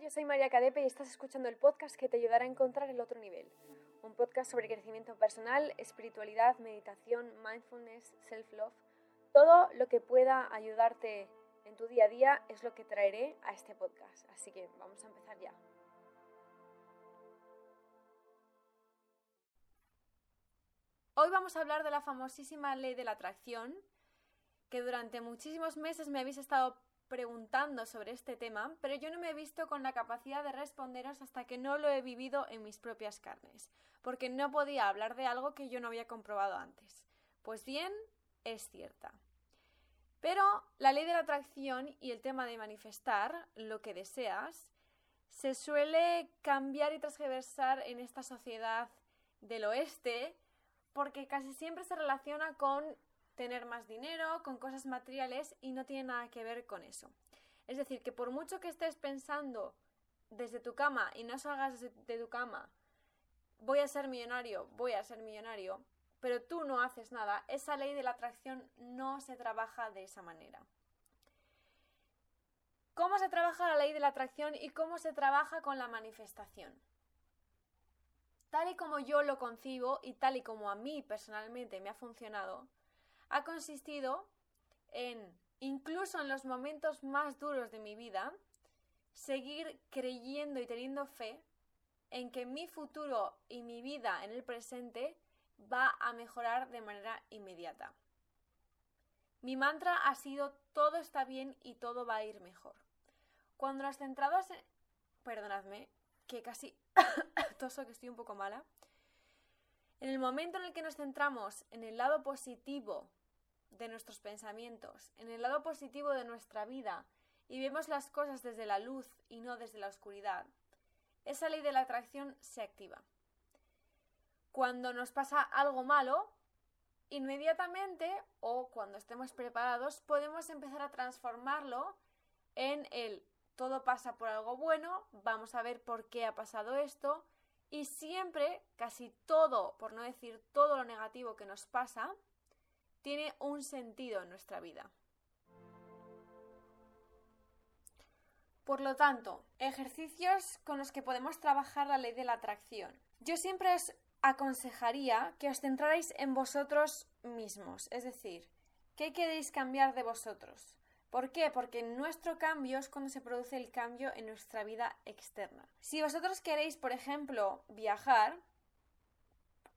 yo soy María Cadepe y estás escuchando el podcast que te ayudará a encontrar el otro nivel. Un podcast sobre crecimiento personal, espiritualidad, meditación, mindfulness, self-love. Todo lo que pueda ayudarte en tu día a día es lo que traeré a este podcast. Así que vamos a empezar ya. Hoy vamos a hablar de la famosísima ley de la atracción, que durante muchísimos meses me habéis estado preguntando sobre este tema, pero yo no me he visto con la capacidad de responderos hasta que no lo he vivido en mis propias carnes, porque no podía hablar de algo que yo no había comprobado antes. Pues bien, es cierta. Pero la ley de la atracción y el tema de manifestar lo que deseas se suele cambiar y transversar en esta sociedad del oeste porque casi siempre se relaciona con tener más dinero, con cosas materiales y no tiene nada que ver con eso. Es decir, que por mucho que estés pensando desde tu cama y no salgas de tu cama, voy a ser millonario, voy a ser millonario, pero tú no haces nada, esa ley de la atracción no se trabaja de esa manera. ¿Cómo se trabaja la ley de la atracción y cómo se trabaja con la manifestación? Tal y como yo lo concibo y tal y como a mí personalmente me ha funcionado, ha consistido en, incluso en los momentos más duros de mi vida, seguir creyendo y teniendo fe en que mi futuro y mi vida en el presente va a mejorar de manera inmediata. Mi mantra ha sido todo está bien y todo va a ir mejor. Cuando nos centrados en... Perdonadme, que casi toso que estoy un poco mala. En el momento en el que nos centramos en el lado positivo de nuestros pensamientos, en el lado positivo de nuestra vida y vemos las cosas desde la luz y no desde la oscuridad, esa ley de la atracción se activa. Cuando nos pasa algo malo, inmediatamente o cuando estemos preparados podemos empezar a transformarlo en el todo pasa por algo bueno, vamos a ver por qué ha pasado esto y siempre, casi todo, por no decir todo lo negativo que nos pasa, tiene un sentido en nuestra vida. Por lo tanto, ejercicios con los que podemos trabajar la ley de la atracción. Yo siempre os aconsejaría que os centrarais en vosotros mismos, es decir, ¿qué queréis cambiar de vosotros? ¿Por qué? Porque nuestro cambio es cuando se produce el cambio en nuestra vida externa. Si vosotros queréis, por ejemplo, viajar,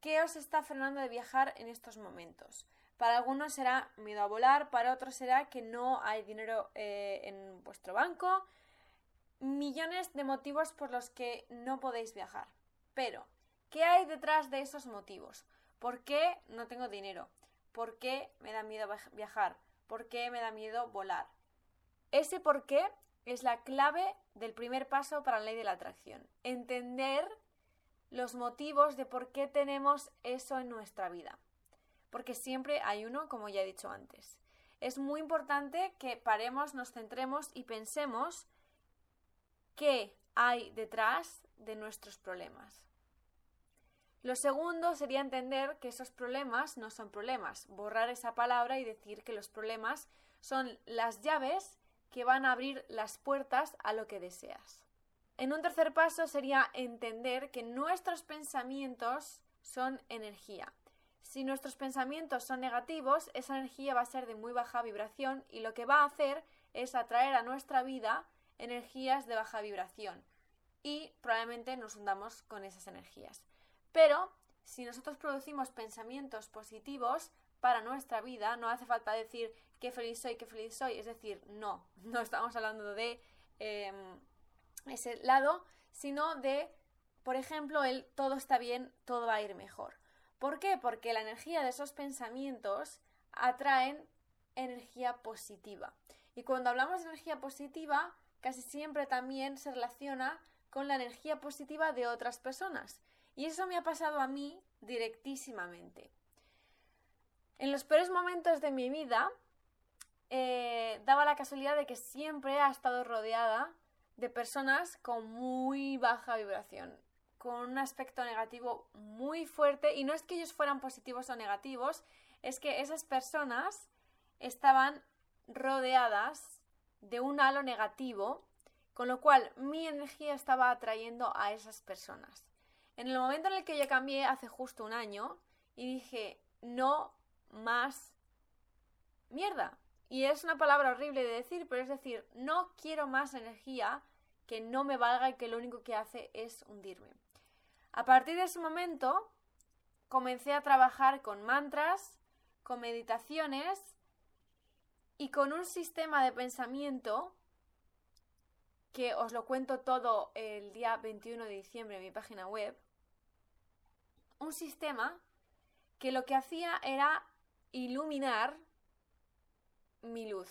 ¿qué os está frenando de viajar en estos momentos? Para algunos será miedo a volar, para otros será que no hay dinero eh, en vuestro banco. Millones de motivos por los que no podéis viajar. Pero, ¿qué hay detrás de esos motivos? ¿Por qué no tengo dinero? ¿Por qué me da miedo viajar? ¿Por qué me da miedo volar? Ese por qué es la clave del primer paso para la ley de la atracción. Entender los motivos de por qué tenemos eso en nuestra vida porque siempre hay uno, como ya he dicho antes. Es muy importante que paremos, nos centremos y pensemos qué hay detrás de nuestros problemas. Lo segundo sería entender que esos problemas no son problemas, borrar esa palabra y decir que los problemas son las llaves que van a abrir las puertas a lo que deseas. En un tercer paso sería entender que nuestros pensamientos son energía si nuestros pensamientos son negativos, esa energía va a ser de muy baja vibración y lo que va a hacer es atraer a nuestra vida energías de baja vibración y probablemente nos hundamos con esas energías. Pero si nosotros producimos pensamientos positivos para nuestra vida, no hace falta decir qué feliz soy, qué feliz soy, es decir, no, no estamos hablando de em, ese lado, sino de, por ejemplo, el todo está bien, todo va a ir mejor. ¿Por qué? Porque la energía de esos pensamientos atraen energía positiva. Y cuando hablamos de energía positiva, casi siempre también se relaciona con la energía positiva de otras personas. Y eso me ha pasado a mí directísimamente. En los peores momentos de mi vida, eh, daba la casualidad de que siempre ha estado rodeada de personas con muy baja vibración con un aspecto negativo muy fuerte y no es que ellos fueran positivos o negativos, es que esas personas estaban rodeadas de un halo negativo Con lo cual mi energía estaba atrayendo a esas personas. En el momento en el que yo cambié hace justo un año y dije, no más mierda. Y es una palabra horrible de decir, pero es decir, no quiero más energía que no me valga y que lo único que hace es hundirme. A partir de ese momento comencé a trabajar con mantras, con meditaciones y con un sistema de pensamiento que os lo cuento todo el día 21 de diciembre en mi página web, un sistema que lo que hacía era iluminar mi luz,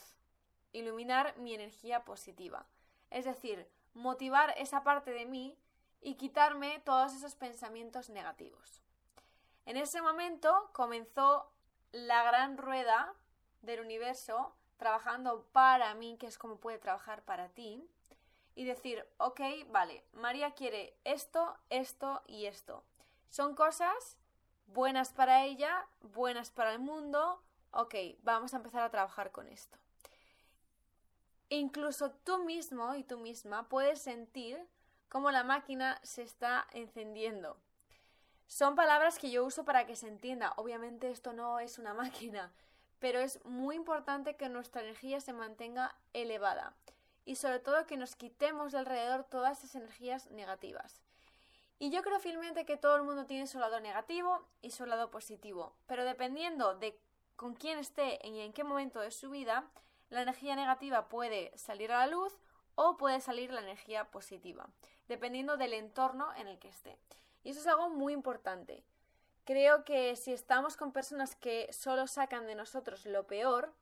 iluminar mi energía positiva. Es decir, motivar esa parte de mí y quitarme todos esos pensamientos negativos. En ese momento comenzó la gran rueda del universo trabajando para mí, que es como puede trabajar para ti, y decir, ok, vale, María quiere esto, esto y esto. Son cosas buenas para ella, buenas para el mundo, ok, vamos a empezar a trabajar con esto. Incluso tú mismo y tú misma puedes sentir cómo la máquina se está encendiendo. Son palabras que yo uso para que se entienda. Obviamente esto no es una máquina, pero es muy importante que nuestra energía se mantenga elevada y sobre todo que nos quitemos de alrededor todas esas energías negativas. Y yo creo fielmente que todo el mundo tiene su lado negativo y su lado positivo, pero dependiendo de con quién esté y en qué momento de su vida, la energía negativa puede salir a la luz o puede salir la energía positiva, dependiendo del entorno en el que esté. Y eso es algo muy importante. Creo que si estamos con personas que solo sacan de nosotros lo peor,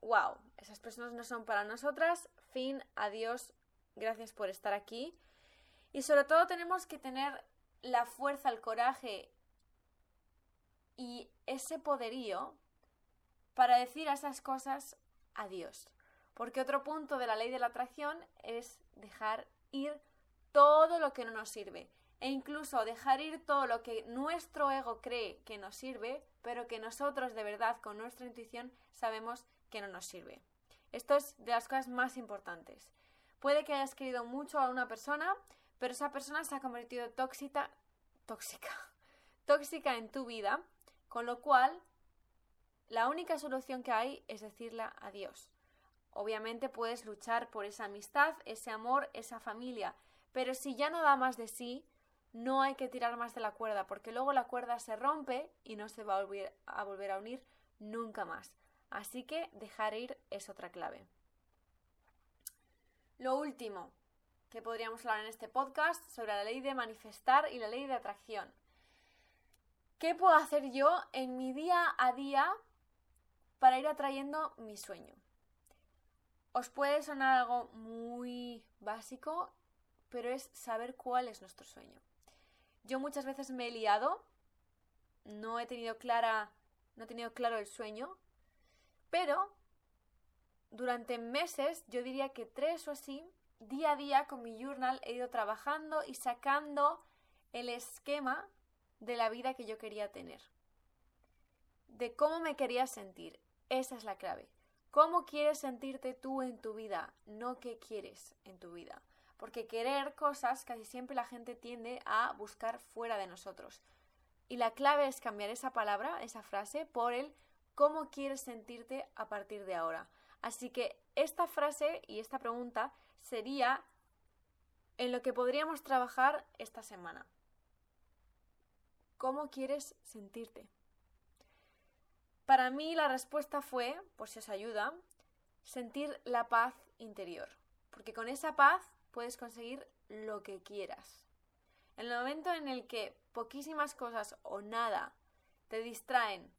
wow, esas personas no son para nosotras, fin, adiós, gracias por estar aquí. Y sobre todo tenemos que tener la fuerza, el coraje y ese poderío para decir a esas cosas adiós. Porque otro punto de la ley de la atracción es dejar ir todo lo que no nos sirve. E incluso dejar ir todo lo que nuestro ego cree que nos sirve, pero que nosotros de verdad con nuestra intuición sabemos que no nos sirve. Esto es de las cosas más importantes. Puede que hayas querido mucho a una persona, pero esa persona se ha convertido tóxica, tóxica, tóxica en tu vida, con lo cual la única solución que hay es decirle adiós. Obviamente puedes luchar por esa amistad, ese amor, esa familia, pero si ya no da más de sí, no hay que tirar más de la cuerda, porque luego la cuerda se rompe y no se va a volver a, unir nunca más. Así que dejar ir es otra clave. Lo último que podríamos hablar en este podcast sobre la ley de manifestar y la ley de atracción. ¿Qué puedo hacer yo en mi día a día para ir atrayendo mi sueño? Os puede sonar algo muy básico, pero es saber cuál es nuestro sueño. Yo muchas veces me he liado, no he tenido clara, no he tenido claro el sueño, pero durante meses, yo diría que tres o así, día a día con mi journal he ido trabajando y sacando el esquema de la vida que yo quería tener. De cómo me quería sentir. Esa es la clave. ¿Cómo quieres sentirte tú en tu vida? No qué quieres en tu vida. Porque querer cosas casi siempre la gente tiende a buscar fuera de nosotros. Y la clave es cambiar esa palabra, esa frase, por el cómo quieres sentirte a partir de ahora. Así que esta frase y esta pregunta sería en lo que podríamos trabajar esta semana. ¿Cómo quieres sentirte? Para mí la respuesta fue, por si os ayuda, sentir la paz interior. Porque con esa paz puedes conseguir lo que quieras. En el momento en el que poquísimas cosas o nada te distraen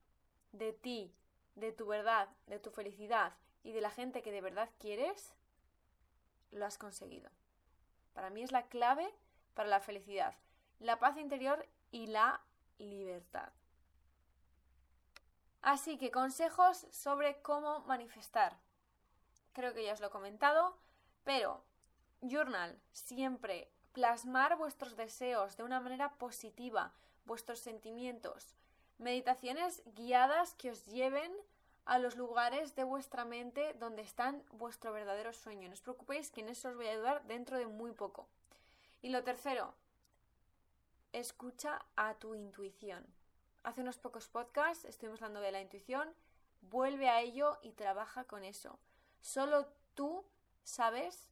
de ti, de tu verdad, de tu felicidad y de la gente que de verdad quieres, lo has conseguido. Para mí es la clave para la felicidad, la paz interior y la libertad. Así que consejos sobre cómo manifestar. Creo que ya os lo he comentado, pero journal, siempre plasmar vuestros deseos de una manera positiva, vuestros sentimientos, meditaciones guiadas que os lleven a los lugares de vuestra mente donde están vuestro verdadero sueño. No os preocupéis que en eso os voy a ayudar dentro de muy poco. Y lo tercero, escucha a tu intuición. Hace unos pocos podcasts estuvimos hablando de la intuición, vuelve a ello y trabaja con eso. Solo tú sabes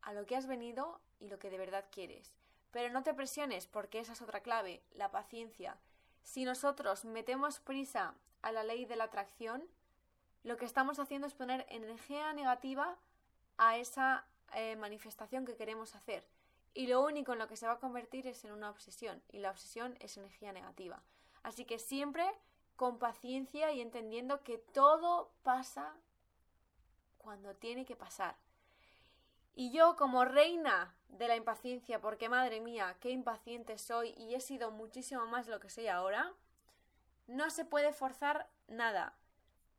a lo que has venido y lo que de verdad quieres. Pero no te presiones porque esa es otra clave, la paciencia. Si nosotros metemos prisa a la ley de la atracción, lo que estamos haciendo es poner energía negativa a esa eh, manifestación que queremos hacer. Y lo único en lo que se va a convertir es en una obsesión. Y la obsesión es energía negativa. Así que siempre con paciencia y entendiendo que todo pasa cuando tiene que pasar. Y yo como reina de la impaciencia, porque madre mía, qué impaciente soy y he sido muchísimo más lo que soy ahora, no se puede forzar nada,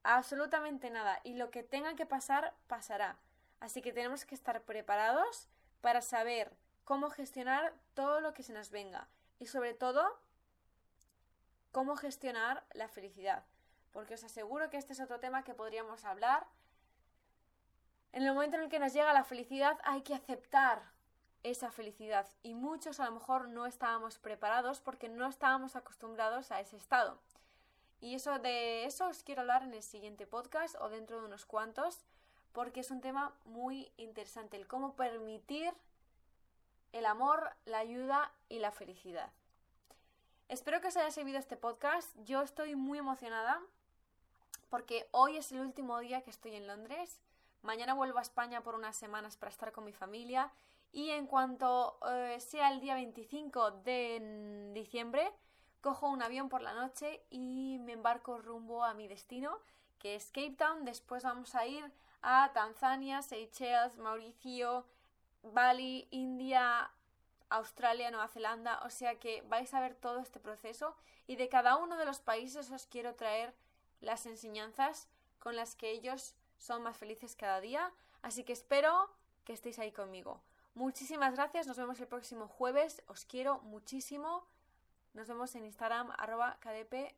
absolutamente nada, y lo que tenga que pasar, pasará. Así que tenemos que estar preparados para saber cómo gestionar todo lo que se nos venga y sobre todo cómo gestionar la felicidad, porque os aseguro que este es otro tema que podríamos hablar. En el momento en el que nos llega la felicidad hay que aceptar esa felicidad y muchos a lo mejor no estábamos preparados porque no estábamos acostumbrados a ese estado. Y eso de eso os quiero hablar en el siguiente podcast o dentro de unos cuantos porque es un tema muy interesante el cómo permitir el amor, la ayuda y la felicidad. Espero que os haya servido este podcast. Yo estoy muy emocionada porque hoy es el último día que estoy en Londres. Mañana vuelvo a España por unas semanas para estar con mi familia y en cuanto eh, sea el día 25 de diciembre, cojo un avión por la noche y me embarco rumbo a mi destino, que es Cape Town. Después vamos a ir a Tanzania, Seychelles, Mauricio, Bali, India, Australia, Nueva Zelanda, o sea que vais a ver todo este proceso y de cada uno de los países os quiero traer las enseñanzas con las que ellos son más felices cada día, así que espero que estéis ahí conmigo. Muchísimas gracias, nos vemos el próximo jueves, os quiero muchísimo. Nos vemos en Instagram arroba kdp.